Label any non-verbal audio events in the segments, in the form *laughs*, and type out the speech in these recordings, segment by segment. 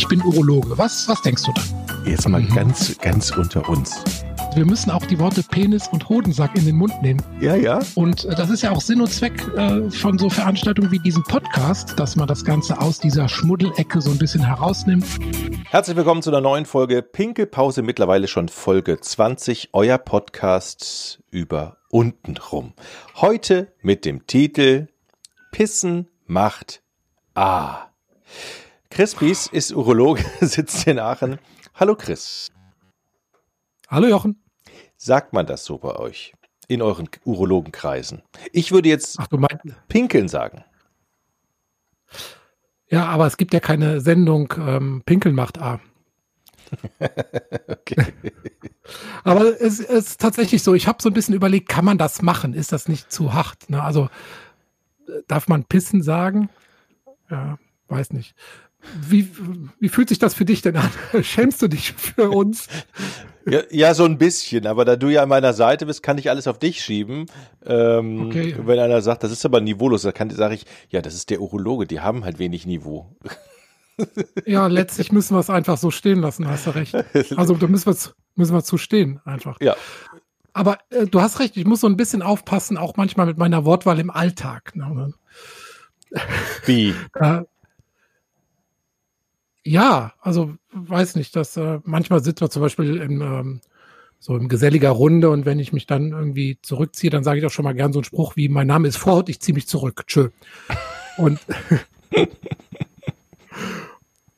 ich bin Urologe. Was, was denkst du dann? Jetzt mal mhm. ganz, ganz unter uns. Wir müssen auch die Worte Penis und Hodensack in den Mund nehmen. Ja, ja. Und äh, das ist ja auch Sinn und Zweck äh, von so Veranstaltungen wie diesem Podcast, dass man das Ganze aus dieser Schmuddelecke so ein bisschen herausnimmt. Herzlich willkommen zu einer neuen Folge Pinkelpause, mittlerweile schon Folge 20, euer Podcast über untenrum. Heute mit dem Titel Pissen macht A. Chris Bies ist Urologe, *laughs* sitzt in Aachen. Hallo Chris. Hallo Jochen. Sagt man das so bei euch? In euren Urologenkreisen? Ich würde jetzt Ach, Pinkeln sagen. Ja, aber es gibt ja keine Sendung ähm, Pinkeln macht A. *laughs* okay. *laughs* Aber es ist tatsächlich so, ich habe so ein bisschen überlegt, kann man das machen? Ist das nicht zu hart? Ne? Also darf man pissen sagen? Ja, weiß nicht. Wie, wie fühlt sich das für dich denn an? *laughs* Schämst du dich für uns? Ja, ja, so ein bisschen, aber da du ja an meiner Seite bist, kann ich alles auf dich schieben. Ähm, okay. Wenn einer sagt, das ist aber niveaulos, dann sage ich, ja, das ist der Urologe, die haben halt wenig Niveau. Ja, letztlich müssen wir es einfach so stehen lassen, hast du recht. Also da müssen wir, müssen wir zu stehen einfach. Ja. Aber äh, du hast recht, ich muss so ein bisschen aufpassen, auch manchmal mit meiner Wortwahl im Alltag. Ne? Wie? äh, ja, also weiß nicht, dass äh, manchmal sitzt man zum Beispiel im, ähm, so in geselliger Runde und wenn ich mich dann irgendwie zurückziehe, dann sage ich auch schon mal gern so einen Spruch wie, mein Name ist Vorhaut, ich ziehe mich zurück. Tschö. Und, *laughs*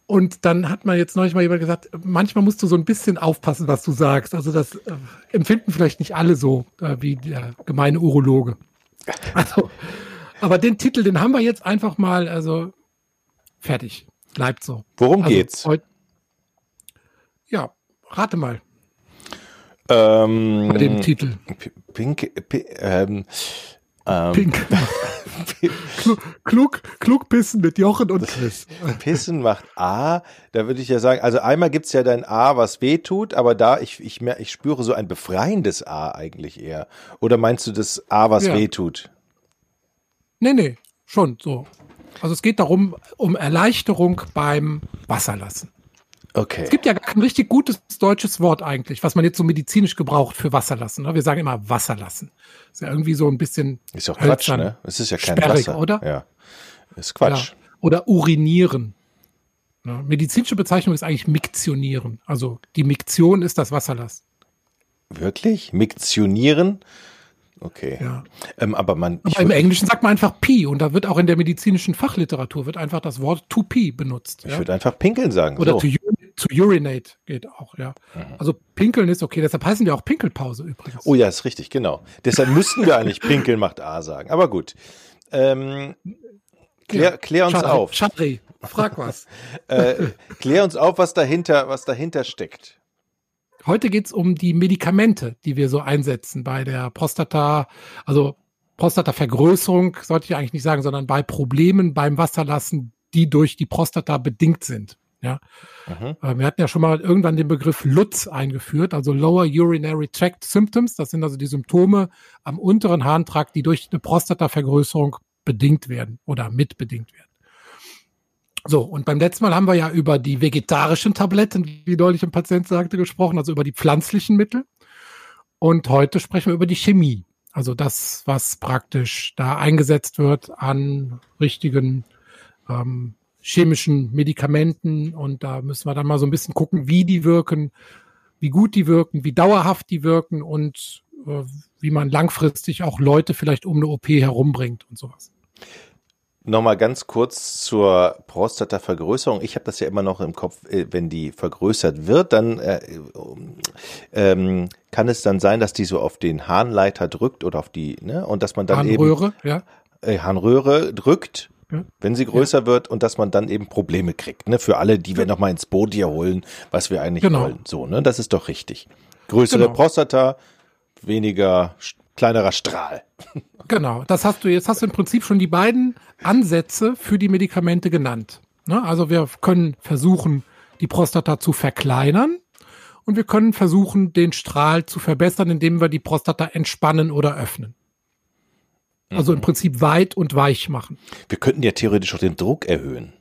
und dann hat man jetzt neulich mal jemand gesagt, manchmal musst du so ein bisschen aufpassen, was du sagst. Also das äh, empfinden vielleicht nicht alle so äh, wie der gemeine Urologe. Also, aber den Titel, den haben wir jetzt einfach mal, also fertig. Bleibt so. Worum also, geht's? Heut, ja, rate mal. Ähm, Bei dem Titel. Pink, ähm, ähm, Pink. *laughs* klug, klug, pissen mit Jochen und Chris. *laughs* Pissen macht A, da würde ich ja sagen, also einmal gibt's ja dein A, was weh tut, aber da, ich, ich, ich spüre so ein befreiendes A eigentlich eher. Oder meinst du das A, was ja. weh tut? Nee, nee, schon so. Also es geht darum, um Erleichterung beim Wasserlassen. Okay. Es gibt ja kein richtig gutes deutsches Wort eigentlich, was man jetzt so medizinisch gebraucht für Wasserlassen. Ne? Wir sagen immer Wasserlassen. Ist ja irgendwie so ein bisschen. Ist doch Quatsch, ne? Es ist ja kein sperrig, Wasser. oder? Ja. Ist Quatsch. Ja. Oder urinieren. Ne? Medizinische Bezeichnung ist eigentlich Miktionieren. Also die Miktion ist das Wasserlassen. Wirklich? Miktionieren? Okay. Ja. Ähm, aber man. Aber im Englischen sagt man einfach Pee und da wird auch in der medizinischen Fachliteratur wird einfach das Wort to pee benutzt. Ich ja? würde einfach pinkeln sagen. Oder so. to, to, urinate geht auch, ja. Mhm. Also pinkeln ist okay, deshalb heißen wir auch Pinkelpause übrigens. Oh ja, ist richtig, genau. Deshalb müssten wir eigentlich pinkeln macht A sagen. Aber gut. Ähm, klär, ja. klär uns Schadri, auf. Schadri, frag was. *laughs* äh, klär uns auf, was dahinter, was dahinter steckt. Heute geht es um die Medikamente, die wir so einsetzen bei der Prostata, also Prostatavergrößerung, sollte ich eigentlich nicht sagen, sondern bei Problemen beim Wasserlassen, die durch die Prostata bedingt sind. Ja. Äh, wir hatten ja schon mal irgendwann den Begriff LUTS eingeführt, also Lower Urinary Tract Symptoms. Das sind also die Symptome am unteren Harntrakt, die durch eine Prostatavergrößerung bedingt werden oder mitbedingt werden. So, und beim letzten Mal haben wir ja über die vegetarischen Tabletten, wie deutlich ein Patient sagte, gesprochen, also über die pflanzlichen Mittel. Und heute sprechen wir über die Chemie. Also das, was praktisch da eingesetzt wird an richtigen ähm, chemischen Medikamenten. Und da müssen wir dann mal so ein bisschen gucken, wie die wirken, wie gut die wirken, wie dauerhaft die wirken und äh, wie man langfristig auch Leute vielleicht um eine OP herumbringt und sowas. Nochmal ganz kurz zur Prostatavergrößerung. Ich habe das ja immer noch im Kopf, äh, wenn die vergrößert wird, dann äh, ähm, kann es dann sein, dass die so auf den Harnleiter drückt oder auf die, ne? Und dass man dann Harnröhre, eben ja. Äh, Harnröhre drückt, ja. wenn sie größer ja. wird und dass man dann eben Probleme kriegt, ne? Für alle, die wir nochmal ins Boot hier holen, was wir eigentlich genau. wollen. So, ne? Das ist doch richtig. Größere genau. Prostata, weniger kleinerer Strahl. Genau, das hast du jetzt hast du im Prinzip schon die beiden Ansätze für die Medikamente genannt. Ne? Also wir können versuchen, die Prostata zu verkleinern und wir können versuchen, den Strahl zu verbessern, indem wir die Prostata entspannen oder öffnen. Also im mhm. Prinzip weit und weich machen. Wir könnten ja theoretisch auch den Druck erhöhen.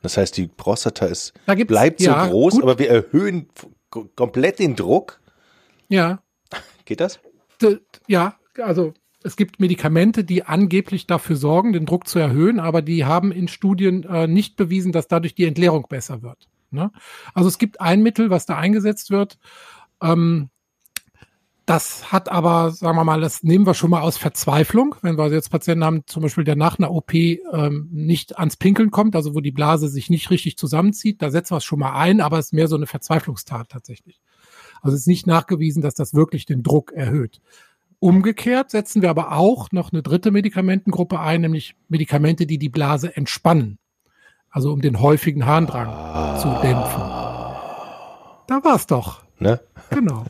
Das heißt, die Prostata ist, bleibt so ja, groß, gut. aber wir erhöhen komplett den Druck. Ja, Geht das? Ja, also es gibt Medikamente, die angeblich dafür sorgen, den Druck zu erhöhen, aber die haben in Studien äh, nicht bewiesen, dass dadurch die Entleerung besser wird. Ne? Also es gibt ein Mittel, was da eingesetzt wird. Ähm, das hat aber, sagen wir mal, das nehmen wir schon mal aus Verzweiflung, wenn wir jetzt Patienten haben, zum Beispiel, der nach einer OP ähm, nicht ans Pinkeln kommt, also wo die Blase sich nicht richtig zusammenzieht, da setzen wir es schon mal ein, aber es ist mehr so eine Verzweiflungstat tatsächlich. Also es ist nicht nachgewiesen, dass das wirklich den Druck erhöht. Umgekehrt setzen wir aber auch noch eine dritte Medikamentengruppe ein, nämlich Medikamente, die die Blase entspannen. Also um den häufigen Harndrang zu dämpfen. Da war's doch. Ne? Genau.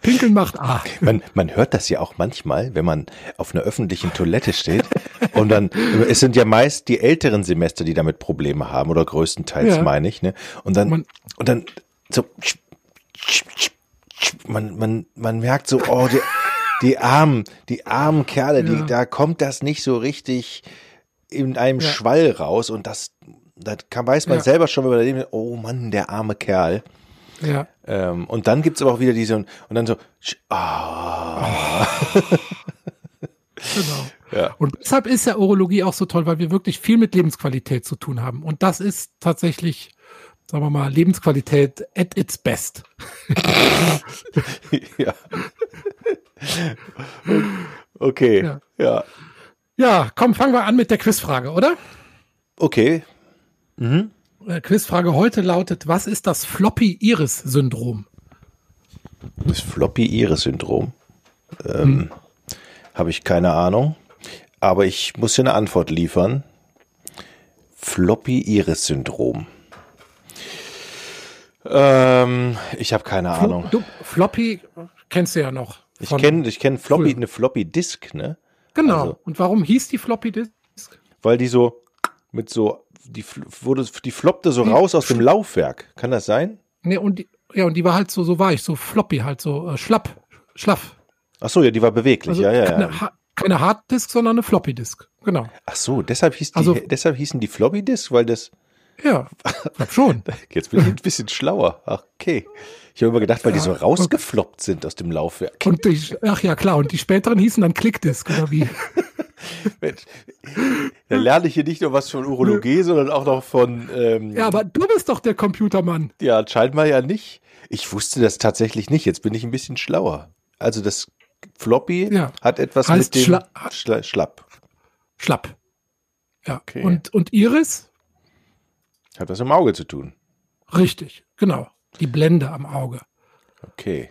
Pinkeln macht A. Man, man hört das ja auch manchmal, wenn man auf einer öffentlichen Toilette steht und dann, es sind ja meist die älteren Semester, die damit Probleme haben oder größtenteils Ja. meine ich, ne? Und dann, Man- und dann so, man, man, man merkt so, oh, die, die armen, die armen Kerle, die, Ja. da kommt das nicht so richtig in einem Ja. Schwall raus und das, da kann, weiß man Ja. selber schon, wenn man denkt, oh Mann, der arme Kerl. Ja. Ähm, und dann gibt's aber auch wieder diese, und dann so, ah, *laughs* Genau. Ja. Und deshalb ist ja Urologie auch so toll, weil wir wirklich viel mit Lebensqualität zu tun haben. Und das ist tatsächlich, sagen wir mal, Lebensqualität at its best. *laughs* ja. Okay, Ja. ja. Ja, komm, fangen wir an mit der Quizfrage, oder? Okay. Äh, Quizfrage heute lautet, was ist das Floppy-Iris-Syndrom? Das Floppy-Iris-Syndrom. Ähm, Habe ich keine Ahnung. Aber ich muss hier eine Antwort liefern. Floppy-Iris-Syndrom. Ähm, ich habe keine Ahnung. Du, Floppy kennst du ja noch. Ich kenne ich kenn Floppy, Cool. eine Floppy-Disk, ne? Genau. also- Und warum hieß die Floppy Disk? Weil die so mit so, die wurde, die floppte so Die raus aus dem Laufwerk. Kann das sein? Nee, und die, ja, und die war halt so, so weich, so floppy, halt so äh, schlapp, schlaff. Ach so, ja, die war beweglich. Also ja, ja, keine, ja. Ha- keine Harddisk, sondern eine Floppy Disk. Genau. Ach so, deshalb hieß die, Also- deshalb hießen die Floppy Disk, weil das, Ja, glaub schon. *laughs* jetzt bin ich ein bisschen schlauer. Ach, okay. Ich habe immer gedacht, weil die so rausgefloppt sind aus dem Laufwerk. Und die, ach ja, klar, und die späteren hießen dann Clickdisk oder wie? *laughs* Mensch, Dann lerne ich hier nicht nur was von Urologie, sondern auch noch von, ähm, Ja, aber du bist doch der Computermann. ja, scheinbar ja nicht. Ich wusste das tatsächlich nicht. Jetzt bin ich ein bisschen schlauer. Also das Floppy Ja. hat etwas Heißt mit dem Schla- Schla Schlapp. Schlapp. Ja. Okay. Und, und Iris? Hat was im Auge zu tun. Richtig, genau. Die Blende am Auge. Okay.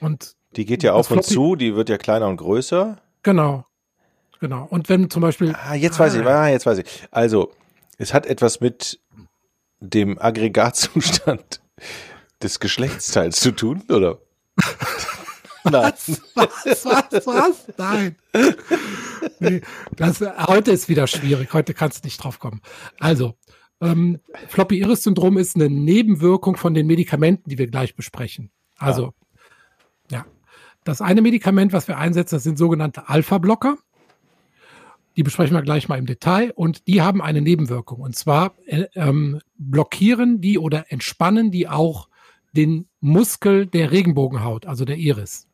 Und Die geht ja auf und zu, die wird ja kleiner und größer. genau. Genau. Und wenn zum Beispiel. Ah, jetzt weiß ich, ah, jetzt weiß ich. Also, es hat etwas mit dem Aggregatzustand *laughs* des Geschlechtsteils zu tun, oder? *laughs* Nein. Was, was, was? Nein. Nee, das, heute ist wieder schwierig. Heute kannst du nicht drauf kommen. Also, ähm, Floppy-Iris-Syndrom ist eine Nebenwirkung von den Medikamenten, die wir gleich besprechen. Also, ja. Das eine Medikament, was wir einsetzen, das sind sogenannte Alpha-Blocker. Die besprechen wir gleich mal im Detail. Und die haben eine Nebenwirkung. Und zwar äh, ähm, blockieren die oder entspannen die auch den Muskel der Regenbogenhaut, also der Iris.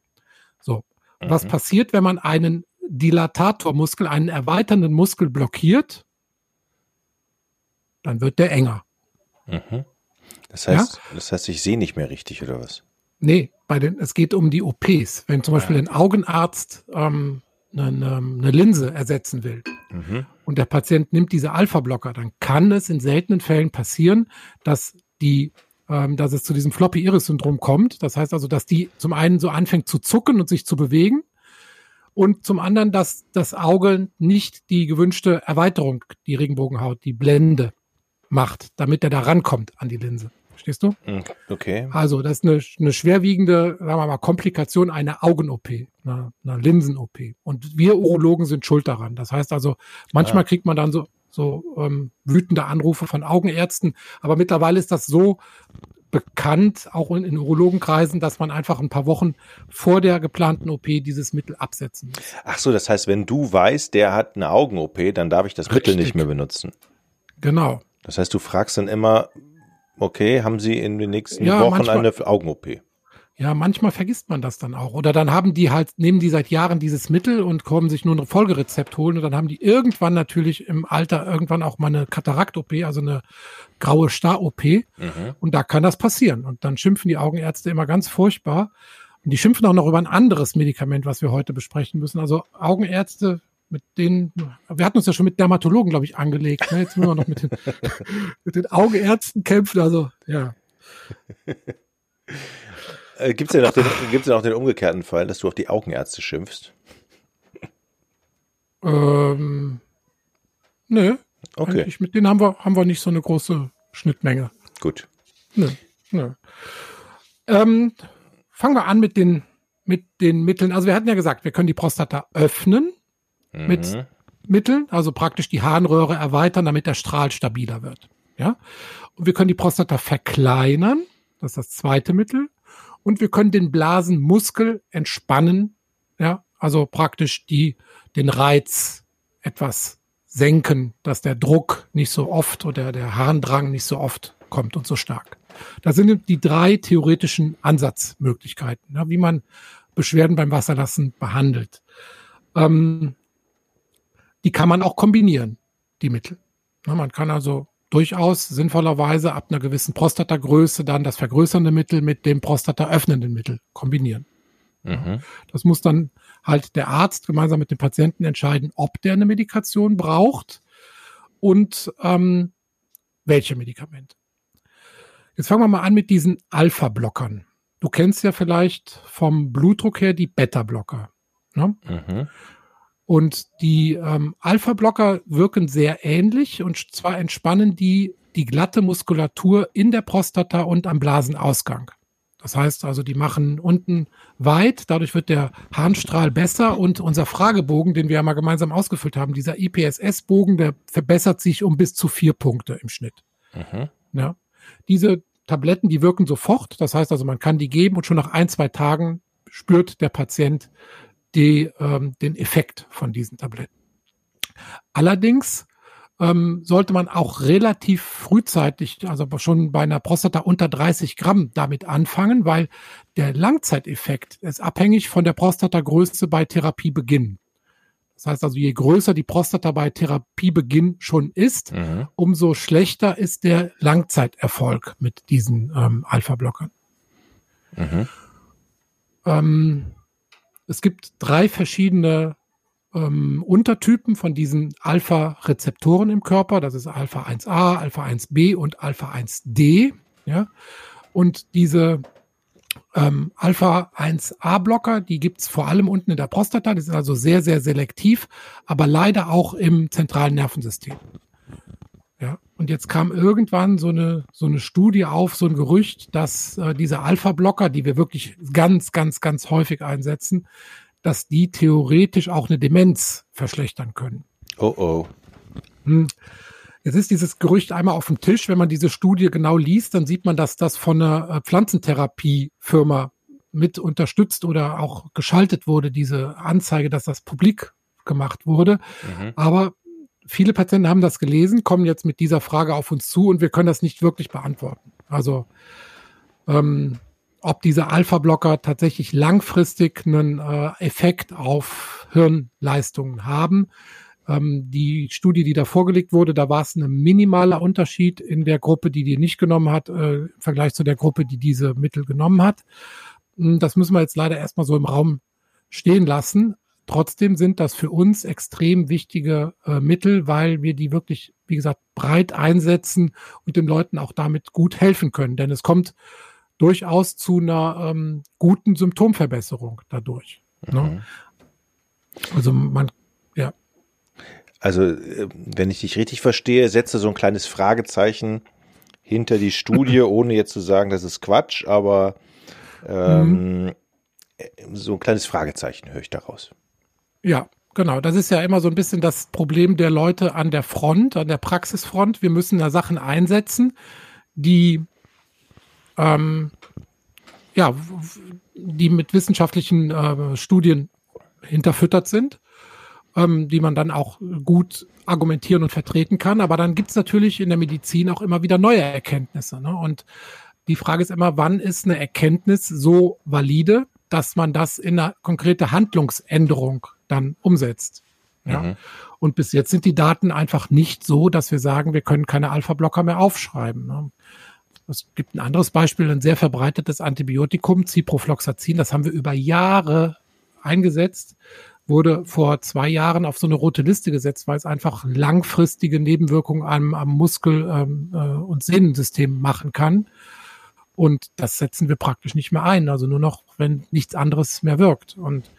So. Was passiert, wenn man einen Dilatatormuskel, einen erweiternden Muskel blockiert? Dann wird der enger. Mhm. Das heißt, das heißt, ich sehe nicht mehr richtig, oder was? Nee, bei den, es geht um die OPs. Wenn zum Beispiel ein Augenarzt ähm, eine, eine, eine Linse ersetzen will Mhm. und der Patient nimmt diese Alpha-Blocker, dann kann es in seltenen Fällen passieren, dass die ähm, dass es zu diesem Floppy-Iris-Syndrom kommt. Das heißt also, dass die zum einen so anfängt zu zucken und sich zu bewegen und zum anderen, dass das Auge nicht die gewünschte Erweiterung, die Regenbogenhaut, die Blende macht, damit er da rankommt an die Linse. Verstehst du? Mhm. Okay. Also, das ist eine, eine schwerwiegende, sagen wir mal, Komplikation einer Augen-OP, einer, einer Linsen-OP. Und wir Urologen sind schuld daran. Das heißt also, manchmal kriegt man dann so, so ähm, wütende Anrufe von Augenärzten, aber mittlerweile ist das so bekannt, auch in, in Urologenkreisen, dass man einfach ein paar Wochen vor der geplanten OP dieses Mittel absetzen muss. Ach so, das heißt, wenn du weißt, der hat eine Augen-OP, dann darf ich das Mittel Richtig. nicht mehr benutzen. Genau. Das heißt, du fragst dann immer, okay, haben Sie in den nächsten Ja, Wochen manchmal- eine Augen-OP? Ja, manchmal vergisst man das dann auch. Oder dann haben die halt, nehmen die seit Jahren dieses Mittel und kommen sich nur ein Folgerezept holen und dann haben die irgendwann natürlich im Alter irgendwann auch mal eine Katarakt-OP, also eine graue Star-OP. Mhm. Und da kann das passieren. Und dann schimpfen die Augenärzte immer ganz furchtbar. Und die schimpfen auch noch über ein anderes Medikament, was wir heute besprechen müssen. Also Augenärzte, mit denen, wir hatten uns ja schon mit Dermatologen, glaube ich, angelegt. Ne? Jetzt müssen wir noch mit den, *laughs* mit den Augenärzten kämpfen. Also, ja. Äh, Gibt es denn, auch den- gibt's denn auch den umgekehrten Fall, dass du auf die Augenärzte schimpfst? Ähm, nö, Okay, eigentlich mit denen haben wir, haben wir nicht so eine große Schnittmenge. gut. Nö, nö. Ähm, fangen wir an mit den, mit den Mitteln. Also wir hatten ja gesagt, wir können die Prostata öffnen mit Mhm. Mitteln, also praktisch die Harnröhre erweitern, damit der Strahl stabiler wird. Ja. Und wir können die Prostata verkleinern. Das ist das zweite Mittel. Und wir können den Blasenmuskel entspannen. Ja. Also praktisch die, den Reiz etwas senken, dass der Druck nicht so oft oder der Harndrang nicht so oft kommt und so stark. Das sind die drei theoretischen Ansatzmöglichkeiten, ja, wie man Beschwerden beim Wasserlassen behandelt. Ähm, die kann man auch kombinieren, die Mittel. Ja, man kann also durchaus sinnvollerweise ab einer gewissen Prostatagröße dann das vergrößernde Mittel mit dem prostataöffnenden Mittel kombinieren. Mhm. Das muss dann halt der Arzt gemeinsam mit dem Patienten entscheiden, ob der eine Medikation braucht und ähm, welche Medikamente. Jetzt fangen wir mal an mit diesen Alpha-Blockern. Du kennst ja vielleicht vom Blutdruck her die Beta-Blocker. Ne? Mhm. Und die ähm, Alpha-Blocker wirken sehr ähnlich und zwar entspannen die die glatte Muskulatur in der Prostata und am Blasenausgang. Das heißt also, die machen unten weit, dadurch wird der Harnstrahl besser und unser Fragebogen, den wir ja mal gemeinsam ausgefüllt haben, dieser IPSS-Bogen, der verbessert sich um bis zu vier Punkte im Schnitt. Mhm. Ja. Diese Tabletten, die wirken sofort. Das heißt also, man kann die geben und schon nach ein, zwei Tagen spürt der Patient die, ähm, den Effekt von diesen Tabletten. Allerdings ähm, sollte man auch relativ frühzeitig, also schon bei einer Prostata unter 30 Gramm damit anfangen, weil der Langzeiteffekt ist abhängig von der Prostatagröße bei Therapiebeginn. Das heißt also, je größer die Prostata bei Therapiebeginn schon ist, Mhm. umso schlechter ist der Langzeiterfolg mit diesen ähm, Alpha-Blockern. Mhm. Ähm, es gibt drei verschiedene ähm, Untertypen von diesen Alpha-Rezeptoren im Körper. Das ist Alpha 1a, Alpha 1b und Alpha 1d. Ja? Und diese ähm, Alpha 1a-Blocker, die gibt's vor allem unten in der Prostata. Die sind also sehr, sehr selektiv, aber leider auch im zentralen Nervensystem. Und jetzt kam irgendwann so eine, so eine Studie auf, so ein Gerücht, dass äh, diese Alpha-Blocker, die wir wirklich ganz, ganz, ganz häufig einsetzen, dass die theoretisch auch eine Demenz verschlechtern können. Oh oh. Hm. Jetzt ist dieses Gerücht einmal auf dem Tisch. Wenn man diese Studie genau liest, dann sieht man, dass das von einer äh, Pflanzentherapiefirma mit unterstützt oder auch geschaltet wurde, diese Anzeige, dass das publik gemacht wurde. Mhm. Aber viele Patienten haben das gelesen, kommen jetzt mit dieser Frage auf uns zu und wir können das nicht wirklich beantworten. Also ähm, ob diese Alpha-Blocker tatsächlich langfristig einen äh, Effekt auf Hirnleistungen haben. Ähm, die Studie, die da vorgelegt wurde, da war es ein minimaler Unterschied in der Gruppe, die die nicht genommen hat, äh, im Vergleich zu der Gruppe, die diese Mittel genommen hat. Hm, Das müssen wir jetzt leider erstmal so im Raum stehen lassen. Trotzdem sind das für uns extrem wichtige äh, Mittel, weil wir die wirklich, wie gesagt, breit einsetzen und den Leuten auch damit gut helfen können. Denn es kommt durchaus zu einer ähm, guten Symptomverbesserung dadurch. Ne? Mhm. Also man, ja, Also, äh, wenn ich dich richtig verstehe, setze so ein kleines Fragezeichen hinter die Studie, *laughs* ohne jetzt zu sagen, das ist Quatsch, aber ähm, äh, so ein kleines Fragezeichen höre ich daraus. Ja, genau. Das ist ja immer so ein bisschen das Problem der Leute an der Front, an der Praxisfront. Wir müssen da Sachen einsetzen, die ähm, ja, die mit wissenschaftlichen äh, Studien hinterfüttert sind. ähm, die man dann auch gut argumentieren und vertreten kann. Aber dann gibt's natürlich in der Medizin auch immer wieder neue Erkenntnisse. Ne? Und die Frage ist immer, wann ist eine Erkenntnis so valide, dass man das in eine konkrete Handlungsänderung dann umsetzt. Ja? Mhm. Und bis jetzt sind die Daten einfach nicht so, dass wir sagen, wir können keine Alpha-Blocker mehr aufschreiben. Ne? Es gibt ein anderes Beispiel, ein sehr verbreitetes Antibiotikum, Ciprofloxacin, das haben wir über Jahre eingesetzt, wurde vor zwei Jahren auf so eine rote Liste gesetzt, weil es einfach langfristige Nebenwirkungen am, am Muskel- ähm, äh, und Sehnensystem machen kann. Und das setzen wir praktisch nicht mehr ein, also nur noch, wenn nichts anderes mehr wirkt. Und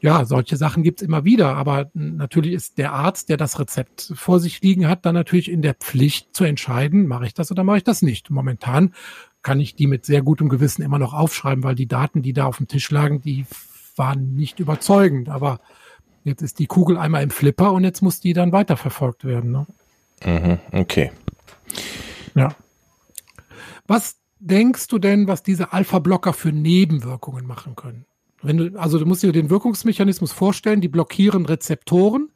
ja, solche Sachen gibt's immer wieder, aber natürlich ist der Arzt, der das Rezept vor sich liegen hat, dann natürlich in der Pflicht zu entscheiden, mache ich das oder mache ich das nicht. Momentan kann ich die mit sehr gutem Gewissen immer noch aufschreiben, weil die Daten, die da auf dem Tisch lagen, die waren nicht überzeugend. Aber jetzt ist die Kugel einmal im Flipper und jetzt muss die dann weiterverfolgt werden. Ne? Mhm, okay. Ja. Was denkst du denn, was diese Alpha-Blocker für Nebenwirkungen machen können? Wenn du, also du musst dir den Wirkungsmechanismus vorstellen, die blockieren Rezeptoren,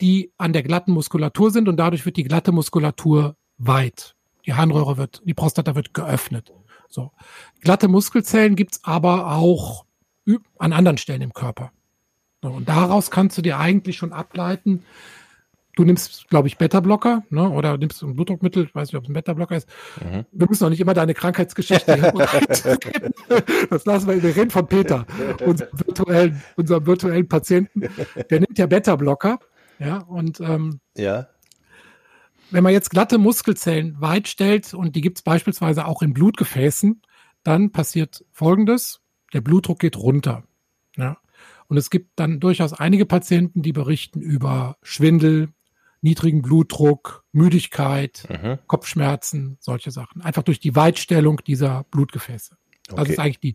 die an der glatten Muskulatur sind und dadurch wird die glatte Muskulatur weit. Die Harnröhre wird, die Prostata wird geöffnet. So. Glatte Muskelzellen gibt's aber auch an anderen Stellen im Körper. Und daraus kannst du dir eigentlich schon ableiten, du nimmst, glaube ich, Beta-Blocker, ne? oder nimmst ein Blutdruckmittel, ich weiß nicht, ob es ein Beta-Blocker ist. Mhm. Wir müssen auch nicht immer deine Krankheitsgeschichte *laughs* Das lassen wir, wir reden von Peter, unserem virtuellen, unserem virtuellen Patienten. Der nimmt ja Beta-Blocker, ja, und ähm, ja. wenn man jetzt glatte Muskelzellen weit stellt und die gibt es beispielsweise auch in Blutgefäßen, dann passiert Folgendes, der Blutdruck geht runter. Ja. Und es gibt dann durchaus einige Patienten, die berichten über Schwindel, niedrigen Blutdruck, Müdigkeit, mhm. Kopfschmerzen, solche Sachen. Einfach durch die Weitstellung dieser Blutgefäße. Okay. Das ist eigentlich die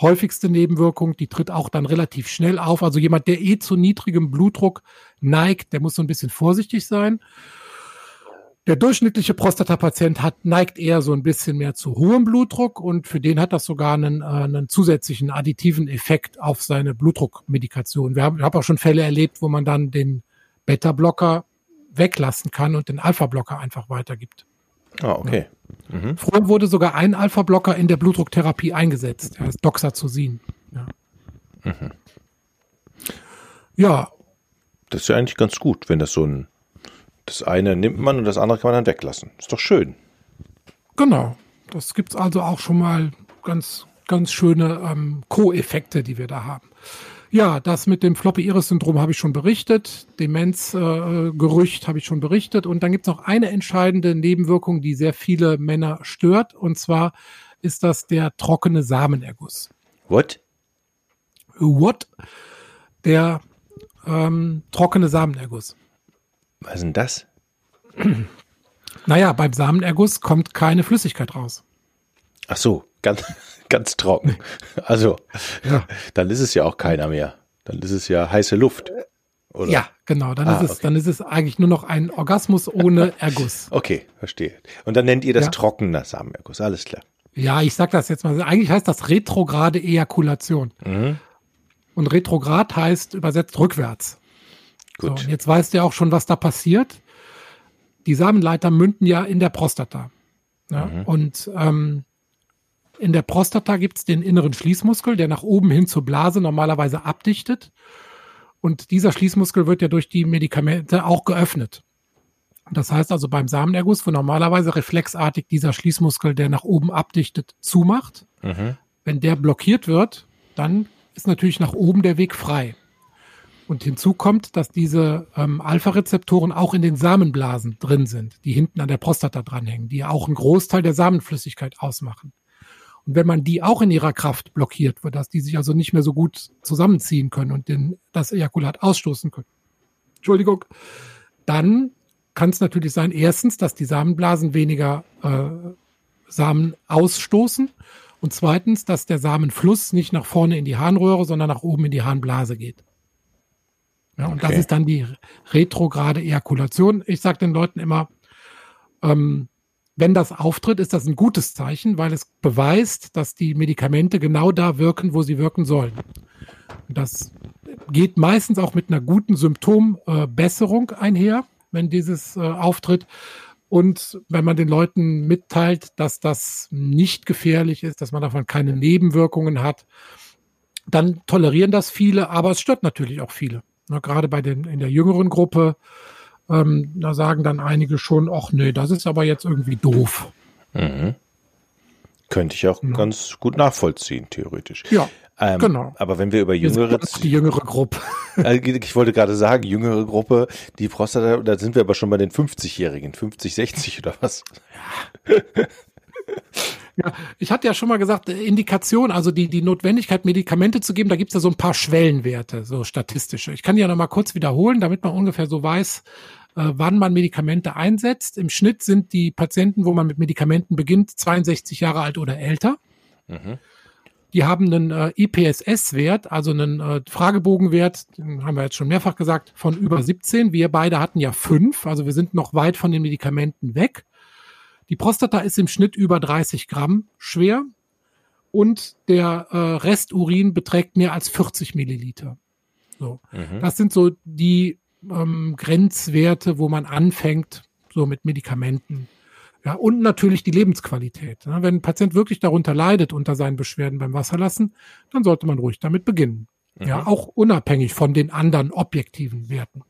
häufigste Nebenwirkung, die tritt auch dann relativ schnell auf. Also jemand, der eh zu niedrigem Blutdruck neigt, der muss so ein bisschen vorsichtig sein. Der durchschnittliche Prostatapatient hat, neigt eher so ein bisschen mehr zu hohem Blutdruck und für den hat das sogar einen, äh, einen zusätzlichen additiven Effekt auf seine Blutdruckmedikation. Wir haben, ich habe auch schon Fälle erlebt, wo man dann den Beta-Blocker weglassen kann und den Alpha-Blocker einfach weitergibt. Ah, okay. Ja. Mhm. Früher wurde sogar ein Alpha-Blocker in der Blutdrucktherapie eingesetzt. Er ist Doxazosin. Ja. Mhm. ja. Das ist ja eigentlich ganz gut, wenn das so ein, das eine nimmt man und das andere kann man dann weglassen. Ist doch schön. Genau. Das gibt's also auch schon mal ganz, ganz schöne ähm, Co-Effekte, die wir da haben. Ja, das mit dem Floppy-Iris-Syndrom habe ich schon berichtet. Demenzgerücht äh, habe ich schon berichtet. Und dann gibt es noch eine entscheidende Nebenwirkung, die sehr viele Männer stört. Und zwar ist das der trockene Samenerguss. What? What? Der ähm, trockene Samenerguss. Was ist denn das? Naja, beim Samenerguss kommt keine Flüssigkeit raus. Ach so, ganz, *laughs* ganz trocken. Also, ja. dann ist es ja auch keiner mehr. Dann ist es ja heiße Luft. Oder? Ja, genau. Dann, ah, ist es, okay. dann ist es eigentlich nur noch ein Orgasmus ohne Erguss. *laughs* Okay, verstehe. Und dann nennt ihr das ja. trockener Samenerguss. Alles klar. Ja, ich sag das jetzt mal. Eigentlich heißt das retrograde Ejakulation. Mhm. Und retrograd heißt übersetzt rückwärts. Gut. So, und jetzt weißt du ja auch schon, was da passiert. Die Samenleiter münden ja in der Prostata. Ja? Mhm. Und ähm, in der Prostata gibt es den inneren Schließmuskel, der nach oben hin zur Blase normalerweise abdichtet. Und dieser Schließmuskel wird ja durch die Medikamente auch geöffnet. Das heißt also beim Samenerguss, wo normalerweise reflexartig dieser Schließmuskel, der nach oben abdichtet, zumacht, mhm. wenn der blockiert wird, dann ist natürlich nach oben der Weg frei. Und hinzu kommt, dass diese ähm, Alpha-Rezeptoren auch in den Samenblasen drin sind, die hinten an der Prostata dranhängen, die ja auch einen Großteil der Samenflüssigkeit ausmachen. Und wenn man die auch in ihrer Kraft blockiert wird, dass die sich also nicht mehr so gut zusammenziehen können und den, das Ejakulat ausstoßen können, Entschuldigung, dann kann es natürlich sein, erstens, dass die Samenblasen weniger äh, Samen ausstoßen und zweitens, dass der Samenfluss nicht nach vorne in die Harnröhre, sondern nach oben in die Harnblase geht. Ja, und okay. das ist dann die retrograde Ejakulation. Ich sage den Leuten immer, ähm, wenn das auftritt, ist das ein gutes Zeichen, weil es beweist, dass die Medikamente genau da wirken, wo sie wirken sollen. Das geht meistens auch mit einer guten Symptombesserung äh, einher, wenn dieses äh, auftritt. Und wenn man den Leuten mitteilt, dass das nicht gefährlich ist, dass man davon keine Nebenwirkungen hat, dann tolerieren das viele, aber es stört natürlich auch viele. Na, gerade bei den in der jüngeren Gruppe, ähm, da sagen dann einige schon, ach nee, das ist aber jetzt irgendwie doof. Mhm. Könnte ich auch ja. ganz gut nachvollziehen, theoretisch. Ja. Ähm, genau. Aber wenn wir über jüngere. Die jüngere Gruppe. *laughs* Äh, ich wollte gerade sagen, jüngere Gruppe, die Prostata, da sind wir aber schon bei den 50-Jährigen, 50, 60 oder was? Ja. Ja, ich hatte ja schon mal gesagt, äh, Indikation, also die, die Notwendigkeit, Medikamente zu geben, da gibt's ja so ein paar Schwellenwerte, so statistische. Ich kann die ja noch mal kurz wiederholen, damit man ungefähr so weiß, äh, wann man Medikamente einsetzt. Im Schnitt sind die Patienten, wo man mit Medikamenten beginnt, 62 Jahre alt oder älter. Mhm. Die haben einen äh, IPSS-Wert, also einen äh, Fragebogenwert, den haben wir jetzt schon mehrfach gesagt, von über 17. Wir beide hatten ja fünf, also wir sind noch weit von den Medikamenten weg. Die Prostata ist im Schnitt über 30 Gramm schwer und der äh, Resturin beträgt mehr als 40 Milliliter. So. Mhm. Das sind so die ähm, Grenzwerte, wo man anfängt, so mit Medikamenten. Ja, und natürlich die Lebensqualität. Ja, wenn ein Patient wirklich darunter leidet unter seinen Beschwerden beim Wasserlassen, dann sollte man ruhig damit beginnen. Mhm. Ja, auch unabhängig von den anderen objektiven Werten.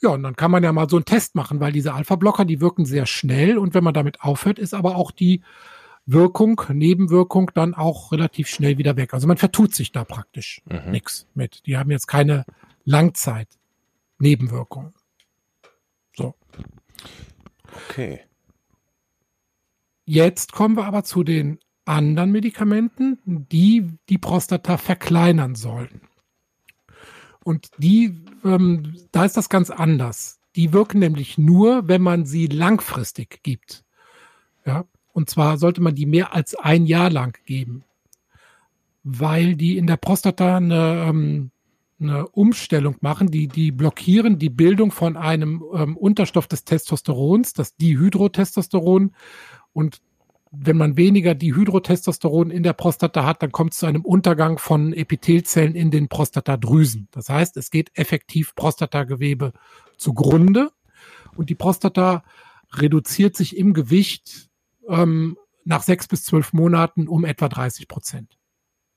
Ja, und dann kann man ja mal so einen Test machen, weil diese Alpha-Blocker, die wirken sehr schnell und wenn man damit aufhört, ist aber auch die Wirkung, Nebenwirkung dann auch relativ schnell wieder weg. Also man vertut sich da praktisch mhm. nichts mit. Die haben jetzt keine Langzeit-Nebenwirkungen. So. Okay. Jetzt kommen wir aber zu den anderen Medikamenten, die die Prostata verkleinern sollen. Und die, ähm, da ist das ganz anders. Die wirken nämlich nur, wenn man sie langfristig gibt. Ja, und zwar sollte man die mehr als ein Jahr lang geben, weil die in der Prostata eine, ähm, eine Umstellung machen, die, die blockieren die Bildung von einem ähm, Unterstoff des Testosterons, das Dihydrotestosteron. Und wenn man weniger Dihydrotestosteron in der Prostata hat, dann kommt es zu einem Untergang von Epithelzellen in den Prostatadrüsen. Das heißt, es geht effektiv Prostatagewebe zugrunde und die Prostata reduziert sich im Gewicht ähm, nach sechs bis zwölf Monaten um etwa 30 Prozent.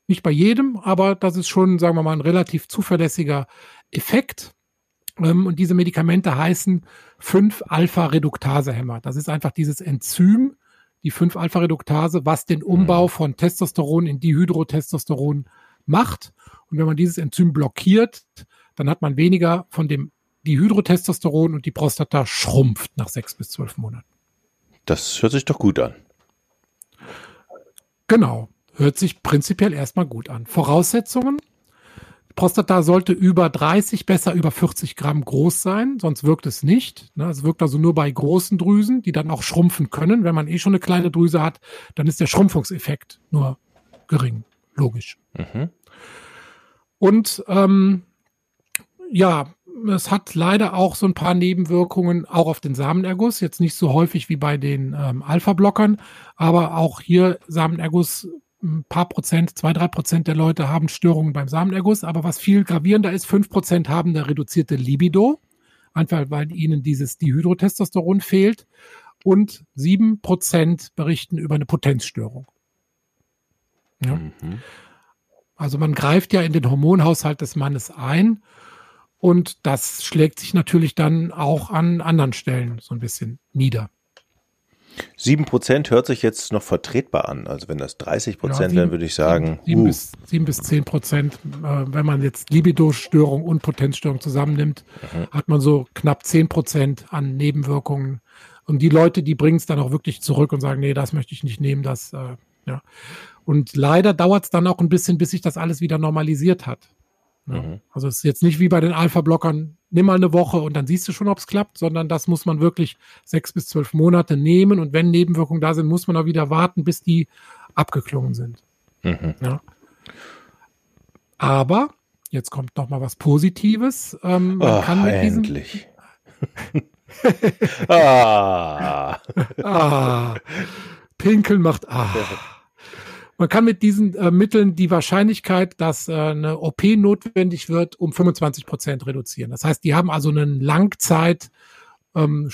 Nicht bei jedem, aber das ist schon, sagen wir mal, ein relativ zuverlässiger Effekt. Ähm, und diese Medikamente heißen 5-Alpha-Reduktase-Hämmer. Das ist einfach dieses Enzym, die 5-Alpha-Reduktase, was den Umbau mhm. von Testosteron in Dihydrotestosteron macht. Und wenn man dieses Enzym blockiert, dann hat man weniger von dem Dihydrotestosteron und die Prostata schrumpft nach sechs bis zwölf Monaten. Das hört sich doch gut an. Genau, hört sich prinzipiell erstmal gut an. Voraussetzungen, Prostata sollte über 30, besser über 40 Gramm groß sein, sonst wirkt es nicht. Ne? Es wirkt also nur bei großen Drüsen, die dann auch schrumpfen können. Wenn man eh schon eine kleine Drüse hat, dann ist der Schrumpfungseffekt nur gering, logisch. Mhm. Und ähm, ja, es hat leider auch so ein paar Nebenwirkungen auch auf den Samenerguss. Jetzt nicht so häufig wie bei den ähm, Alpha-Blockern, aber auch hier Samenerguss ein paar Prozent, zwei, drei Prozent der Leute haben Störungen beim Samenerguss, aber was viel gravierender ist, fünf Prozent haben eine reduzierte Libido, einfach weil ihnen dieses Dihydrotestosteron fehlt und sieben Prozent berichten über eine Potenzstörung. Ja. Mhm. Also man greift ja in den Hormonhaushalt des Mannes ein und das schlägt sich natürlich dann auch an anderen Stellen so ein bisschen nieder. Sieben Prozent hört sich jetzt noch vertretbar an. Also wenn das 30 Prozent ja, wären, würde ich sagen. Sieben, uh. bis, sieben bis zehn Prozent, äh, wenn man jetzt Libido-Störung und Potenzstörung zusammennimmt, mhm. hat man so knapp zehn Prozent an Nebenwirkungen. Und die Leute, die bringen es dann auch wirklich zurück und sagen, nee, das möchte ich nicht nehmen, das, äh, ja. Und leider dauert es dann auch ein bisschen, bis sich das alles wieder normalisiert hat. Ja. Mhm. Also es ist jetzt nicht wie bei den Alpha-Blockern, nimm mal eine Woche und dann siehst du schon, ob es klappt, sondern das muss man wirklich sechs bis zwölf Monate nehmen und wenn Nebenwirkungen da sind, muss man auch wieder warten, bis die abgeklungen sind. Mhm. Ja. Aber jetzt kommt noch mal was Positives. Ähm, man oh, kann mit endlich. *laughs* ah. ah. Pinkeln macht ah. Man kann mit diesen äh, Mitteln die Wahrscheinlichkeit, dass äh, eine OP notwendig wird, um 25 Prozent reduzieren. Das heißt, die haben also einen Langzeit ähm,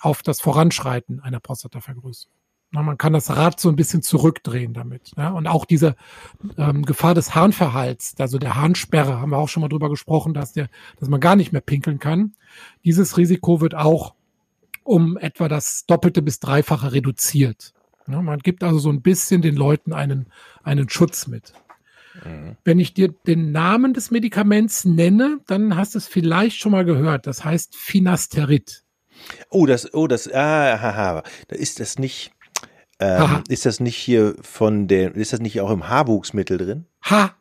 auf das Voranschreiten einer Prostatavergrößerung. Na, man kann das Rad so ein bisschen zurückdrehen damit. Ja? Und auch diese ähm, Gefahr des Harnverhalts, also der Harnsperre, haben wir auch schon mal drüber gesprochen, dass, der, dass man gar nicht mehr pinkeln kann. Dieses Risiko wird auch um etwa das Doppelte bis Dreifache reduziert. Ja, man gibt also so ein bisschen den Leuten einen, einen Schutz mit. Mhm. Wenn ich dir den Namen des Medikaments nenne, dann hast du es vielleicht schon mal gehört. Das heißt Finasterid. Oh, das, oh, das, ah, haha, da ist das nicht, ähm, ist das nicht hier von der, ist das nicht auch im Haarwuchsmittel drin? Ha,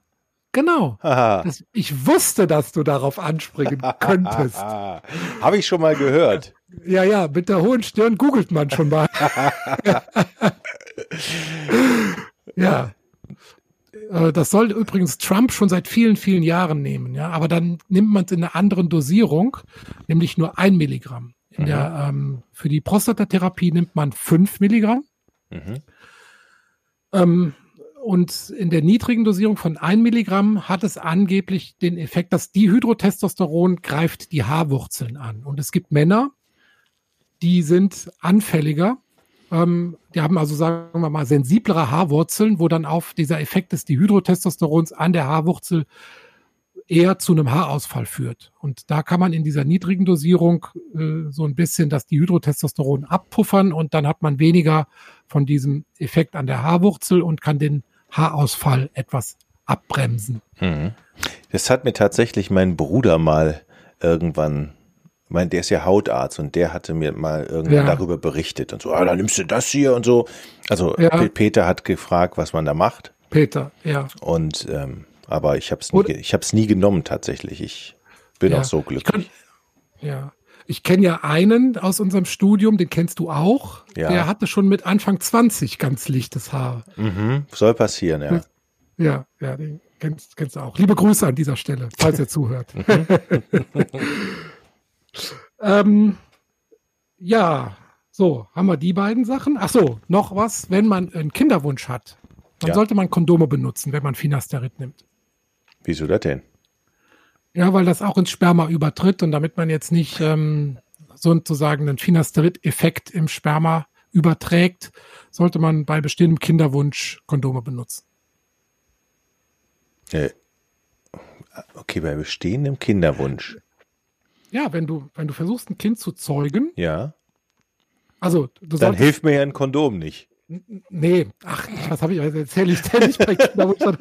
genau. Das, ich wusste, dass du darauf anspringen *laughs* könntest. Habe ich schon mal gehört. Ja, ja, mit der hohen Stirn googelt man schon mal. *laughs* ja. Äh, das soll übrigens Trump schon seit vielen, vielen Jahren nehmen, ja. Aber dann nimmt man es in einer anderen Dosierung, nämlich nur ein Milligramm. In mhm. der, ähm, für die Prostatatherapie nimmt man fünf Milligramm. Mhm. Ähm, und in der niedrigen Dosierung von ein Milligramm hat es angeblich den Effekt, dass Dihydrotestosteron greift die Haarwurzeln an. Und es gibt Männer, die sind anfälliger. Ähm, die haben also, sagen wir mal, sensiblere Haarwurzeln, wo dann auf dieser Effekt des Dihydrotestosterons an der Haarwurzel eher zu einem Haarausfall führt. Und da kann man in dieser niedrigen Dosierung äh, so ein bisschen das Dihydrotestosteron abpuffern und dann hat man weniger von diesem Effekt an der Haarwurzel und kann den Haarausfall etwas abbremsen. Mhm. Das hat mir tatsächlich mein Bruder mal irgendwann ich meine, der ist ja Hautarzt und der hatte mir mal irgendwann ja. darüber berichtet und so, ah, dann nimmst du das hier und so. Also ja. Peter hat gefragt, was man da macht. Peter, ja. Und ähm, aber ich habe es nie, ich habe es nie genommen tatsächlich. Ich bin ja. auch so glücklich. Ich kann, ja, ich kenne ja einen aus unserem Studium, den kennst du auch. Ja. Der hatte schon mit Anfang 20 ganz lichtes Haar. Mhm. Soll passieren, ja. Ja, ja, den kennst, kennst du auch. Liebe Grüße an dieser Stelle, falls er zuhört. *laughs* Mhm. *laughs* ähm, ja, so, haben wir die beiden Sachen. Ach so, noch was, wenn man einen Kinderwunsch hat, dann ja. sollte man Kondome benutzen, wenn man Finasterid nimmt. Wieso das denn? Ja, weil das auch ins Sperma übertritt und damit man jetzt nicht ähm, sozusagen einen Finasterid-Effekt im Sperma überträgt, sollte man bei bestehendem Kinderwunsch Kondome benutzen. Äh, okay, bei bestehendem Kinderwunsch. Ja, wenn du, wenn du versuchst, ein Kind zu zeugen. Ja. Also, du Dann hilft mir ja ein Kondom nicht. Nee, ach, was habe ich, erzähle ich denn nicht bei Kinderwunsch?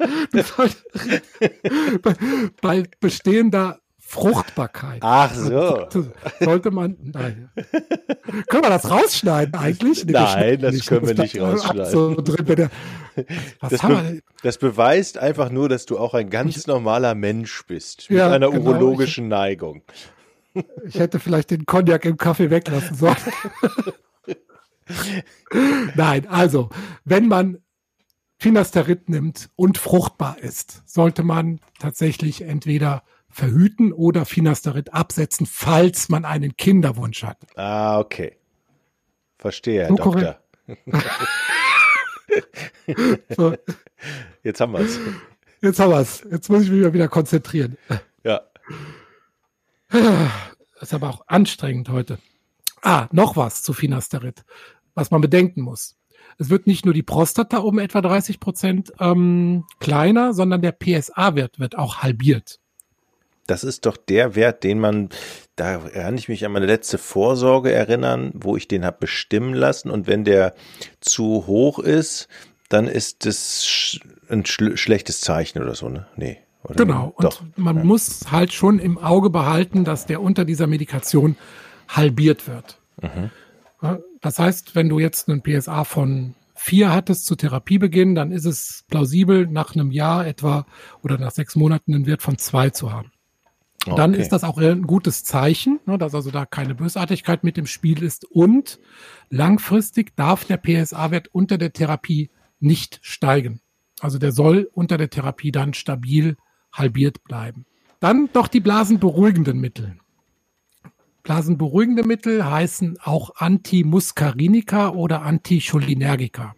bei, *laughs* bei bestehender Fruchtbarkeit. Ach so. Sollte man, nein. Können wir das rausschneiden eigentlich? Nee, nein, das nicht. können wir nicht rausschneiden. So drin, das, be das, beweist einfach nur, dass du auch ein ganz normaler Mensch bist. Mit ja, einer genau, urologischen ich, Neigung. Ich hätte vielleicht den Cognac im Kaffee weglassen sollen. *laughs* *laughs* Nein, also, wenn man Finasterid nimmt und fruchtbar ist, sollte man tatsächlich entweder verhüten oder Finasterid absetzen, falls man einen Kinderwunsch hat. Ah, okay. Verstehe, Herr so Doktor. *laughs* so. Jetzt haben wir es. Jetzt haben wir es. Jetzt muss ich mich mal wieder konzentrieren. Ja. Ist aber auch anstrengend heute. Ah, noch was zu Finasterid, was man bedenken muss. Es wird nicht nur die Prostata um etwa 30 Prozent ähm, kleiner, sondern der PSA-Wert wird auch halbiert. Das ist doch der Wert, den man, da kann ich mich an meine letzte Vorsorge erinnern, wo ich den habe bestimmen lassen. Und wenn der zu hoch ist, dann ist das ein schlechtes Zeichen oder so, ne? Nee. Oder genau. Und Doch, man ja. muss halt schon im Auge behalten, dass der unter dieser Medikation halbiert wird. Mhm. Das heißt, wenn du jetzt einen PSA von vier hattest zu Therapiebeginn, dann ist es plausibel, nach einem Jahr etwa oder nach sechs Monaten einen Wert von zwei zu haben. Okay. Dann ist das auch ein gutes Zeichen, ne, dass also da keine Bösartigkeit mit im Spiel ist. Und langfristig darf der PSA-Wert unter der Therapie nicht steigen. Also der soll unter der Therapie dann stabil halbiert bleiben. Dann doch die blasenberuhigenden Mittel. Blasenberuhigende Mittel heißen auch Antimuskarinika oder Anticholinergika.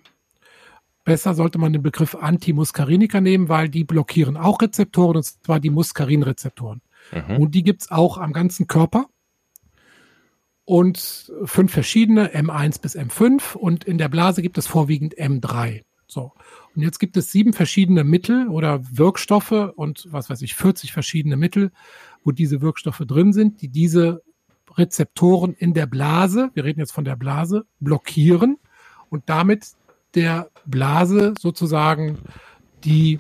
besser sollte man den Begriff Antimuskarinika nehmen, weil die blockieren auch Rezeptoren, und zwar die Muskarinrezeptoren. Mhm. Und die gibt's auch am ganzen Körper. Und fünf verschiedene, M1 bis M5. Und in der Blase gibt es vorwiegend M3. So. Und jetzt gibt es sieben verschiedene Mittel oder Wirkstoffe und was weiß ich, 40 verschiedene Mittel, wo diese Wirkstoffe drin sind, die diese Rezeptoren in der Blase, wir reden jetzt von der Blase, blockieren und damit der Blase sozusagen die,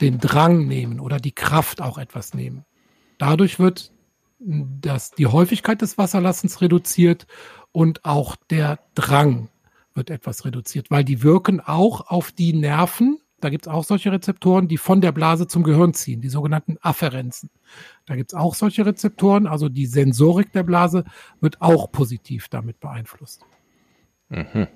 den Drang nehmen oder die Kraft auch etwas nehmen. Dadurch wird das, die Häufigkeit des Wasserlassens reduziert und auch der Drang wird etwas reduziert, weil die wirken auch auf die Nerven. Da gibt es auch solche Rezeptoren, die von der Blase zum Gehirn ziehen, die sogenannten Afferenzen. Da gibt es auch solche Rezeptoren, also die Sensorik der Blase wird auch positiv damit beeinflusst. Mhm.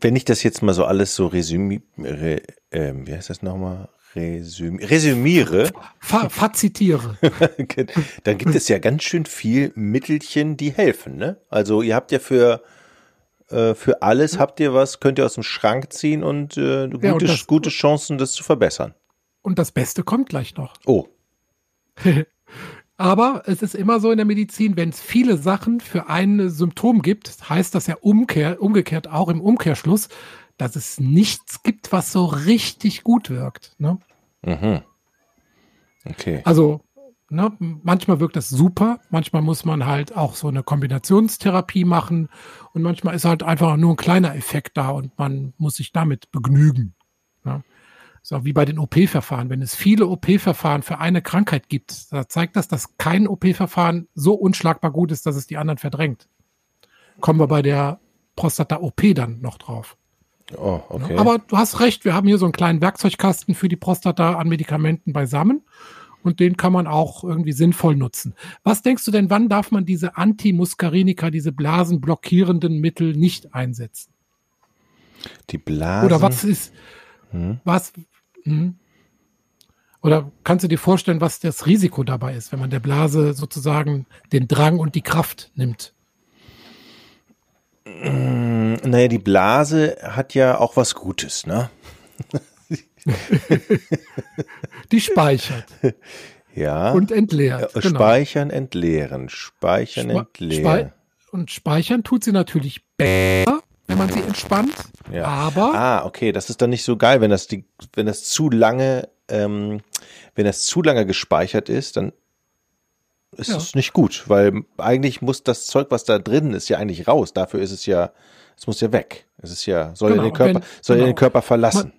Wenn ich das jetzt mal so alles so resümiere, äh, wie heißt das nochmal? Resüm resümiere. Fa fazitiere. *laughs* dann gibt es ja ganz schön viel Mittelchen, die helfen, ne? Also ihr habt ja für, äh, für alles habt ihr was, könnt ihr aus dem Schrank ziehen und äh, gute, ja, und das, gute Chancen, das zu verbessern. Und das Beste kommt gleich noch. Oh. *laughs* Aber es ist immer so in der Medizin, wenn es viele Sachen für ein Symptom gibt, heißt das ja umkehr, umgekehrt auch im Umkehrschluss, dass es nichts gibt, was so richtig gut wirkt. Ne? Mhm. Okay. Also ne, manchmal wirkt das super, manchmal muss man halt auch so eine Kombinationstherapie machen und manchmal ist halt einfach nur ein kleiner Effekt da und man muss sich damit begnügen. Ne? So wie bei den OP-Verfahren. Wenn es viele OP-Verfahren für eine Krankheit gibt, da zeigt das, dass kein OP-Verfahren so unschlagbar gut ist, dass es die anderen verdrängt. Kommen wir bei der Prostata-OP dann noch drauf. Oh, okay. Aber du hast recht, wir haben hier so einen kleinen Werkzeugkasten für die Prostata an Medikamenten beisammen und den kann man auch irgendwie sinnvoll nutzen. Was denkst du denn, wann darf man diese Antimuskarinika, diese blasenblockierenden Mittel nicht einsetzen? Die Blasen. Oder was ist, hm? was, hm? Oder kannst du dir vorstellen, was das Risiko dabei ist, wenn man der Blase sozusagen den Drang und die Kraft nimmt? Mm, naja, die Blase hat ja auch was Gutes, ne? *laughs* *laughs* die speichert. Ja. Und entleert. Genau. Speichern, entleeren. Speichern, Spe entleeren. Spe und speichern tut sie natürlich besser, wenn man sie entspannt. Ja. Aber. Ah, okay, das ist dann nicht so geil, wenn das die, wenn das zu lange, ähm, wenn das zu lange gespeichert ist, dann ist es ja. nicht gut, weil eigentlich muss das Zeug, was da drin ist, ja eigentlich raus. Dafür ist es ja, es muss ja weg. Es ist ja, soll genau, ja den Körper, wenn, soll genau. ja den Körper verlassen. Man,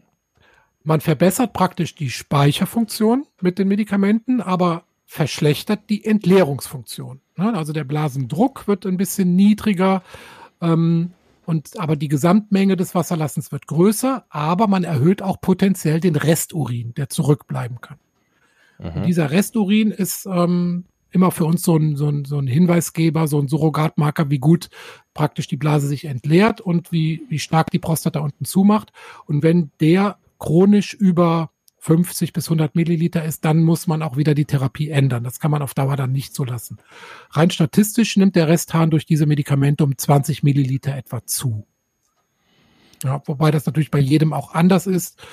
man verbessert praktisch die Speicherfunktion mit den Medikamenten, aber verschlechtert die Entleerungsfunktion. Ne? Also der Blasendruck wird ein bisschen niedriger ähm, und aber die Gesamtmenge des Wasserlassens wird größer, aber man erhöht auch potenziell den Resturin, der zurückbleiben kann. Mhm. Dieser Resturin ist ähm, immer für uns so ein, so, ein, so ein Hinweisgeber, so ein Surrogatmarker, wie gut praktisch die Blase sich entleert und wie, wie stark die Prostata unten zumacht. Und wenn der chronisch über 50 bis 100 Milliliter ist, dann muss man auch wieder die Therapie ändern. Das kann man auf Dauer dann nicht so lassen. Rein statistisch nimmt der Resthahn durch diese Medikamente um 20 Milliliter etwa zu. Ja, wobei das natürlich bei jedem auch anders ist.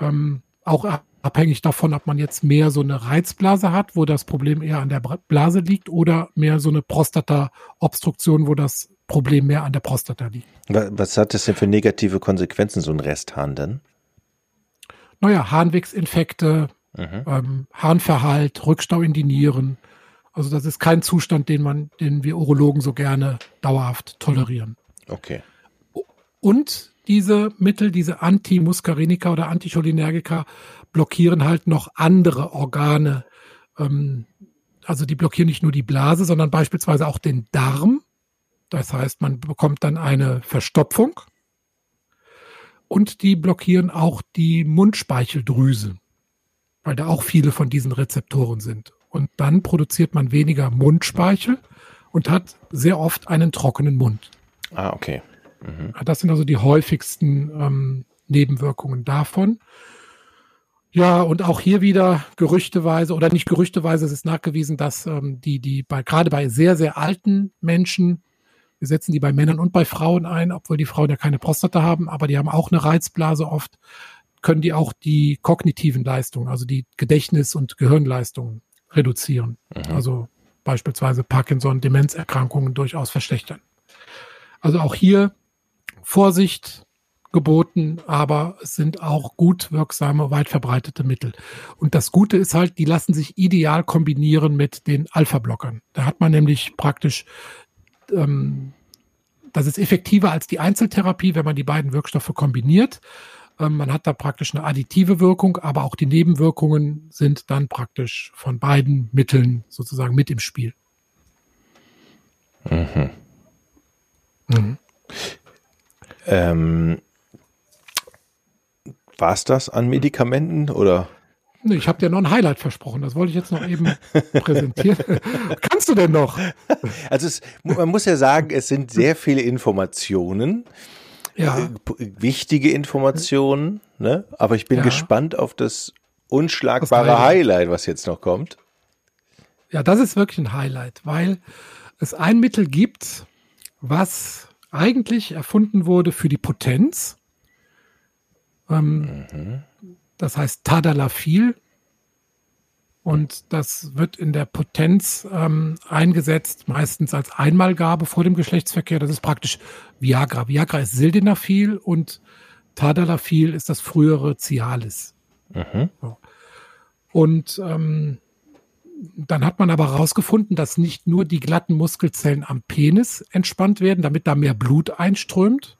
Ähm, auch abhängig davon, ob man jetzt mehr so eine Reizblase hat, wo das Problem eher an der Blase liegt, oder mehr so eine Prostata-Obstruktion, wo das Problem mehr an der Prostata liegt. Was hat das denn für negative Konsequenzen, so ein Resthahn denn? Naja, Harnwegsinfekte, mhm. ähm, Harnverhalt, Rückstau in die Nieren. Also das ist kein Zustand, den man, den wir Urologen so gerne dauerhaft tolerieren. Okay. Und diese Mittel, diese Antimuskarinika oder Anticholinergika blockieren halt noch andere Organe. Ähm, also die blockieren nicht nur die Blase, sondern beispielsweise auch den Darm. Das heißt, man bekommt dann eine Verstopfung und die blockieren auch die Mundspeicheldrüse, weil da auch viele von diesen Rezeptoren sind. Und dann produziert man weniger Mundspeichel und hat sehr oft einen trockenen Mund. Ah, okay. Mhm. Das sind also die häufigsten ähm, Nebenwirkungen davon. Ja, und auch hier wieder gerüchteweise oder nicht gerüchteweise, es ist nachgewiesen, dass ähm, die, die bei, gerade bei sehr, sehr alten Menschen Wir setzen die bei Männern und bei Frauen ein, obwohl die Frauen ja keine Prostata haben, aber die haben auch eine Reizblase oft, können die auch die kognitiven Leistungen, also die Gedächtnis- und Gehirnleistungen reduzieren. Mhm. Also beispielsweise Parkinson, Demenzerkrankungen durchaus verschlechtern. Also auch hier Vorsicht geboten, aber es sind auch gut wirksame, weit verbreitete Mittel. Und das Gute ist halt, die lassen sich ideal kombinieren mit den Alpha-Blockern. Da hat man nämlich praktisch, ähm, das ist effektiver als die Einzeltherapie, wenn man die beiden Wirkstoffe kombiniert. Ähm, man hat da praktisch eine additive Wirkung, aber auch die Nebenwirkungen sind dann praktisch von beiden Mitteln sozusagen mit im Spiel. Mhm. Mhm. Ähm, war es das an Medikamenten oder? Ich habe dir noch ein Highlight versprochen. Das wollte ich jetzt noch eben *laughs* präsentieren. Kannst du denn noch? Also es, man muss ja sagen, es sind sehr viele Informationen. Ja. Äh, wichtige Informationen, ne? Aber ich bin ja. gespannt auf das unschlagbare das Highlight. Highlight, was jetzt noch kommt. Ja, das ist wirklich ein Highlight, weil es ein Mittel gibt, was eigentlich erfunden wurde für die Potenz. Ähm, mhm. Das heißt Tadalafil. Und das wird in der Potenz ähm, eingesetzt, meistens als Einmalgabe vor dem Geschlechtsverkehr. Das ist praktisch Viagra. Viagra ist Sildenafil und Tadalafil ist das frühere Cialis. Mhm. So. Und ähm, dann hat man aber herausgefunden, dass nicht nur die glatten Muskelzellen am Penis entspannt werden, damit da mehr Blut einströmt,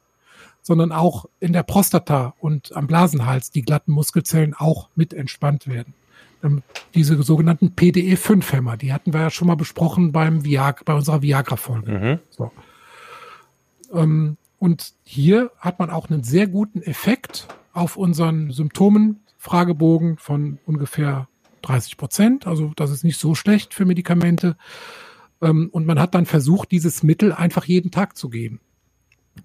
sondern auch in der Prostata und am Blasenhals die glatten Muskelzellen auch mit entspannt werden. Ähm, diese sogenannten PDE5-Hämmer, die hatten wir ja schon mal besprochen beim Viagra, bei unserer Viagra-Folge. Mhm. So. Ähm, und hier hat man auch einen sehr guten Effekt auf unseren Symptomen, Fragebogen von ungefähr 30 Prozent. Also das ist nicht so schlecht für Medikamente. Ähm, und man hat dann versucht, dieses Mittel einfach jeden Tag zu geben.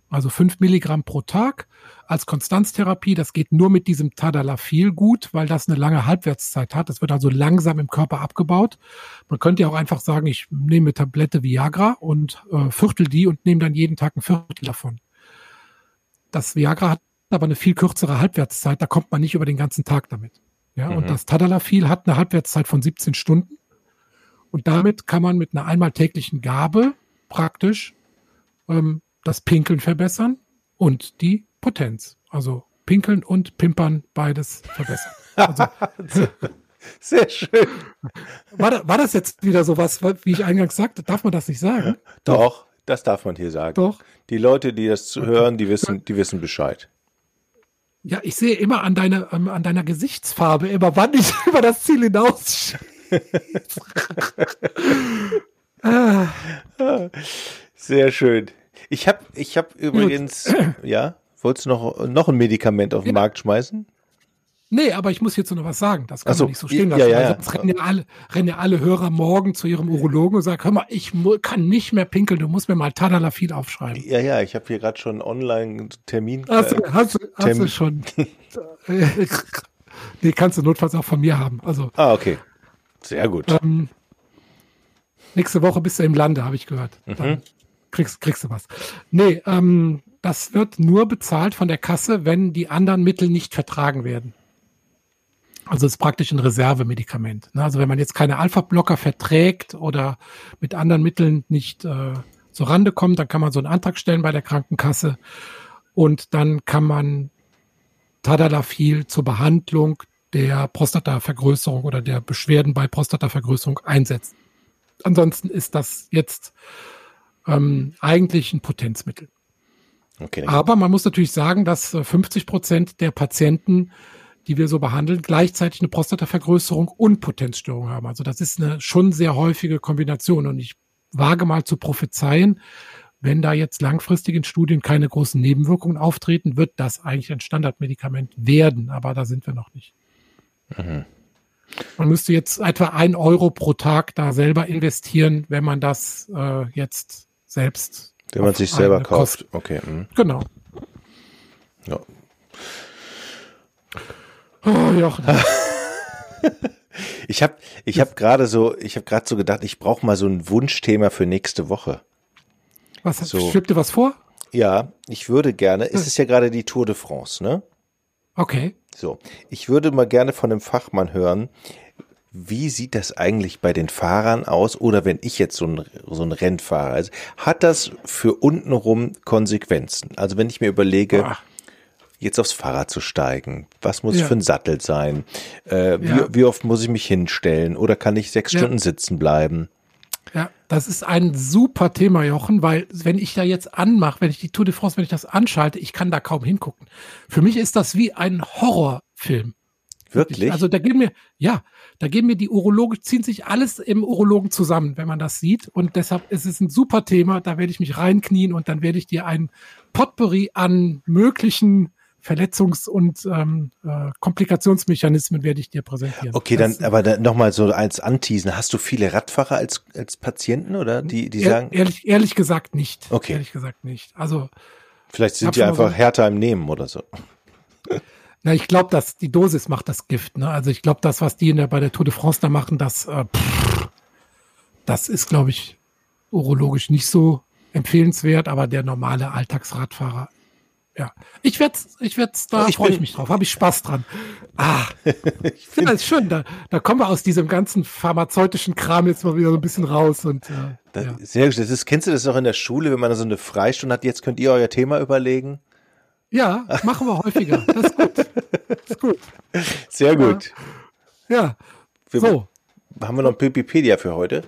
Also fünf Milligramm pro Tag als Konstanztherapie. Das geht nur mit diesem Tadalafil gut, weil das eine lange Halbwertszeit hat. Das wird also langsam im Körper abgebaut. Man könnte ja auch einfach sagen, ich nehme eine Tablette Viagra und äh, viertel die und nehme dann jeden Tag ein Viertel davon. Das Viagra hat aber eine viel kürzere Halbwertszeit. Da kommt man nicht über den ganzen Tag damit. Ja, mhm. und das Tadalafil hat eine Halbwertszeit von 17 Stunden. Und damit kann man mit einer einmal täglichen Gabe praktisch ähm, das Pinkeln verbessern und die Potenz. Also Pinkeln und Pimpern beides verbessern. Also, *laughs* Sehr schön. War, da, war das jetzt wieder so was, wie ich eingangs sagte? Darf man das nicht sagen? Doch, das darf man hier sagen. Doch. Die Leute, die das hören, die wissen, die wissen Bescheid. Ja, ich sehe immer an, deine, ähm, an deiner Gesichtsfarbe, immer wann ich *laughs* über das Ziel hinaus. *laughs* ah. Sehr schön. Ich habe ich hab übrigens, *clears throat* ja, wolltest du noch, noch ein Medikament auf den ja. Markt schmeißen? Nee, aber ich muss hierzu noch was sagen. Das kann so, man nicht so stehen lassen. Ja, ja, sonst rennen ja, alle, rennen ja alle Hörer morgen zu ihrem Urologen und sagen, hör mal, ich kann nicht mehr pinkeln, du musst mir mal Tadalafil aufschreiben. Ja, ja, ich habe hier gerade schon Online-Termin. Hast, äh, hast, hast du schon. *laughs* *laughs* nee, kannst du notfalls auch von mir haben. Also, ah, okay. Sehr gut. Ähm, nächste Woche bist du im Lande, habe ich gehört. Mhm. Dann kriegst, kriegst du was. Nee, ähm, das wird nur bezahlt von der Kasse, wenn die anderen Mittel nicht vertragen werden. Also es ist praktisch ein Reservemedikament. Ne? Also wenn man jetzt keine Alpha-Blocker verträgt oder mit anderen Mitteln nicht äh, zur Rande kommt, dann kann man so einen Antrag stellen bei der Krankenkasse und dann kann man Tadalafil zur Behandlung der Prostatavergrößerung oder der Beschwerden bei Prostatavergrößerung einsetzen. Ansonsten ist das jetzt ähm, eigentlich ein Potenzmittel. Okay. Aber man muss natürlich sagen, dass 50 äh, Prozent der Patienten die wir so behandeln, gleichzeitig eine Prostatavergrößerung und Potenzstörung haben. Also das ist eine schon sehr häufige Kombination. Und ich wage mal zu prophezeien, wenn da jetzt langfristig in Studien keine großen Nebenwirkungen auftreten, wird das eigentlich ein Standardmedikament werden. Aber da sind wir noch nicht. Mhm. Man müsste jetzt etwa ein Euro pro Tag da selber investieren, wenn man das äh, jetzt selbst. Wenn man sich selber kauft. Kost okay. Mhm. Genau. Ja, Oh, Jochen. *laughs* ich habe ich hab gerade so, ich habe gerade so gedacht, ich brauche mal so ein Wunschthema für nächste Woche. Was So. schwebt dir was vor? Ja, ich würde gerne, es ist ja gerade die Tour de France, ne? Okay. So, ich würde mal gerne von einem Fachmann hören, wie sieht das eigentlich bei den Fahrern aus oder wenn ich jetzt so ein, so ein Rennen fahre? Also hat das für untenrum Konsequenzen? Also wenn ich mir überlege, Ah. jetzt aufs Fahrrad zu steigen, was muss Ja. für ein Sattel sein? Äh, wie, Ja. wie oft muss ich mich hinstellen oder kann ich sechs Ja. Stunden sitzen bleiben? Ja, das ist ein super Thema, Jochen, weil wenn ich da jetzt anmache, wenn ich die Tour de France, wenn ich das anschalte, ich kann da kaum hingucken. Für mich ist das wie ein Horrorfilm. Wirklich? Also da gehen mir, ja, da gehen mir die Urologen, ziehen sich alles im Urologen zusammen, wenn man das sieht. Und deshalb ist es ein super Thema. Da werde ich mich reinknien und dann werde ich dir ein Potpourri an möglichen Verletzungs- und ähm, äh, Komplikationsmechanismen werde ich dir präsentieren. Okay, Das- dann aber dann nochmal so als Anteasen. Hast du viele Radfahrer als, als Patienten oder die, die ehr- sagen, ehrlich, ehrlich gesagt nicht. Okay. Ehrlich gesagt nicht. Also vielleicht sind die einfach so- härter im Nehmen oder so? *laughs* Na, ich glaube, dass die Dosis macht das Gift. Ne? Also ich glaube, das, was die in der, bei der Tour de France da machen, das, äh, pff, das ist, glaube ich, urologisch nicht so empfehlenswert, aber der normale Alltagsradfahrer, ja. Ich werde, ich werde, da Ich freue ich mich drauf, habe ich Spaß dran. Ah, ja, ist schön. Da, da kommen wir aus diesem ganzen pharmazeutischen Kram jetzt mal wieder so ein bisschen raus und äh, Das, ja. Sehr gut. Das ist, kennst du das noch in der Schule, wenn man so eine Freistunde hat? Jetzt könnt ihr euer Thema überlegen. Ja, machen wir häufiger. Das ist gut. Das ist gut. Sehr gut. Ja. Wir- So. Haben wir noch ein Pipipedia für heute?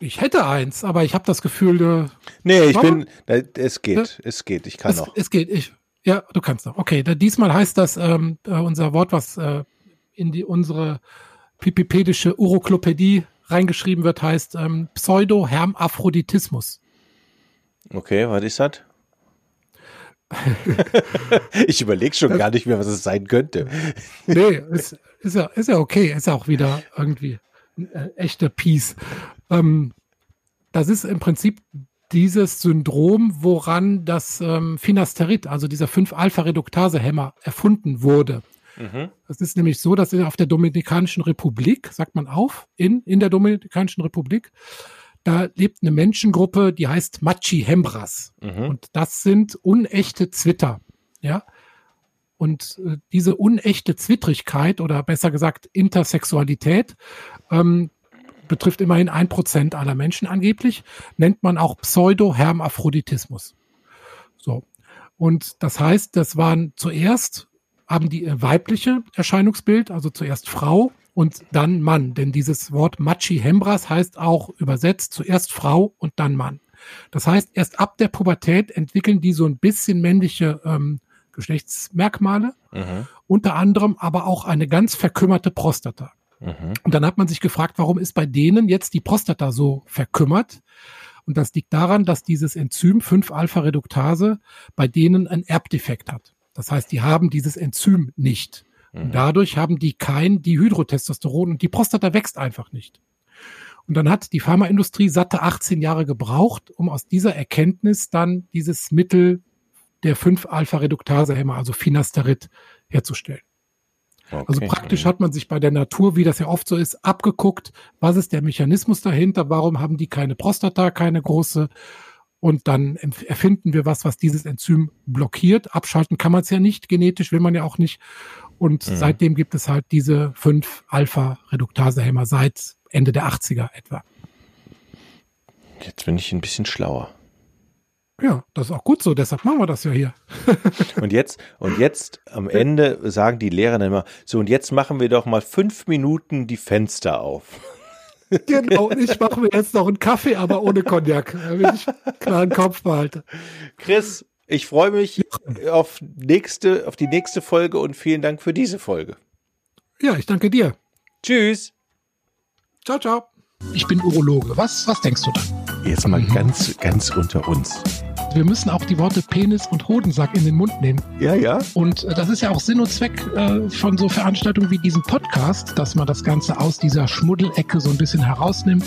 Ich hätte eins, aber ich habe das Gefühl, äh, Nee, ich bin, es geht, es geht, ich kann es, noch. es geht. Ich, ja, du kannst noch. Okay, diesmal heißt das ähm, äh, unser Wort, was äh, in die unsere pipipädische Uroklopädie reingeschrieben wird, heißt ähm, Pseudo-Hermaphroditismus. Okay, was ist das? *laughs* ich überlege schon gar nicht mehr, was es sein könnte. Nee, ist, ist, ja, ist ja okay. Ist ja auch wieder irgendwie ein äh, echter Peace. Ähm, das ist im Prinzip dieses Syndrom, woran das ähm, Finasterid, also dieser 5-Alpha-Reduktase-Hämmer, erfunden wurde. Mhm. Es ist nämlich so, dass auf der Dominikanischen Republik, sagt man auf, in, in der Dominikanischen Republik, da lebt eine Menschengruppe, die heißt Machi-Hembras. Mhm. Und das sind unechte Zwitter. Ja. Und äh, diese unechte Zwittrigkeit oder besser gesagt Intersexualität ähm, betrifft immerhin ein Prozent aller Menschen angeblich, nennt man auch Pseudo-Hermaphroditismus. So. Und das heißt, das waren zuerst, haben die äh, weibliche Erscheinungsbild, also zuerst Frau und dann Mann. Denn dieses Wort Machi Hembras heißt auch übersetzt zuerst Frau und dann Mann. Das heißt, erst ab der Pubertät entwickeln die so ein bisschen männliche ähm, Geschlechtsmerkmale, Mhm. unter anderem aber auch eine ganz verkümmerte Prostata. Mhm. Und dann hat man sich gefragt, warum ist bei denen jetzt die Prostata so verkümmert? Und das liegt daran, dass dieses Enzym 5-Alpha-Reduktase bei denen ein Erbdefekt hat. Das heißt, die haben dieses Enzym nicht. Und dadurch haben die kein Dihydrotestosteron und die Prostata wächst einfach nicht. Und dann hat die Pharmaindustrie satte 18 Jahre gebraucht, um aus dieser Erkenntnis dann dieses Mittel der 5-Alpha-Reduktase-Hämmer, also Finasterid, herzustellen. Also Okay. praktisch hat man sich bei der Natur, wie das ja oft so ist, abgeguckt, was ist der Mechanismus dahinter, warum haben die keine Prostata, keine große und dann erfinden wir was, was dieses Enzym blockiert. Abschalten kann man es ja nicht, genetisch will man ja auch nicht. Und Mhm. seitdem gibt es halt diese fünf Alpha-Reduktase-Hämmer seit Ende der 80er etwa. Jetzt bin ich ein bisschen schlauer. Ja, das ist auch gut so, deshalb machen wir das ja hier. *laughs* Und jetzt, und jetzt am Ende sagen die Lehrer dann immer, so und jetzt machen wir doch mal fünf Minuten die Fenster auf. *laughs* Genau, und ich mache mir jetzt noch einen Kaffee, aber ohne Cognac, damit ich klaren Kopf behalte. Chris, ich freue mich auf nächste, auf die nächste Folge und vielen Dank für diese Folge. Ja, ich danke dir. Tschüss. Ciao, ciao. Ich bin Urologe. Was, was denkst du da? Jetzt mal ganz, ganz unter uns. Wir müssen auch die Worte Penis und Hodensack in den Mund nehmen. Ja, ja. Und äh, das ist ja auch Sinn und Zweck äh, von so Veranstaltungen wie diesem Podcast, dass man das Ganze aus dieser Schmuddelecke so ein bisschen herausnimmt.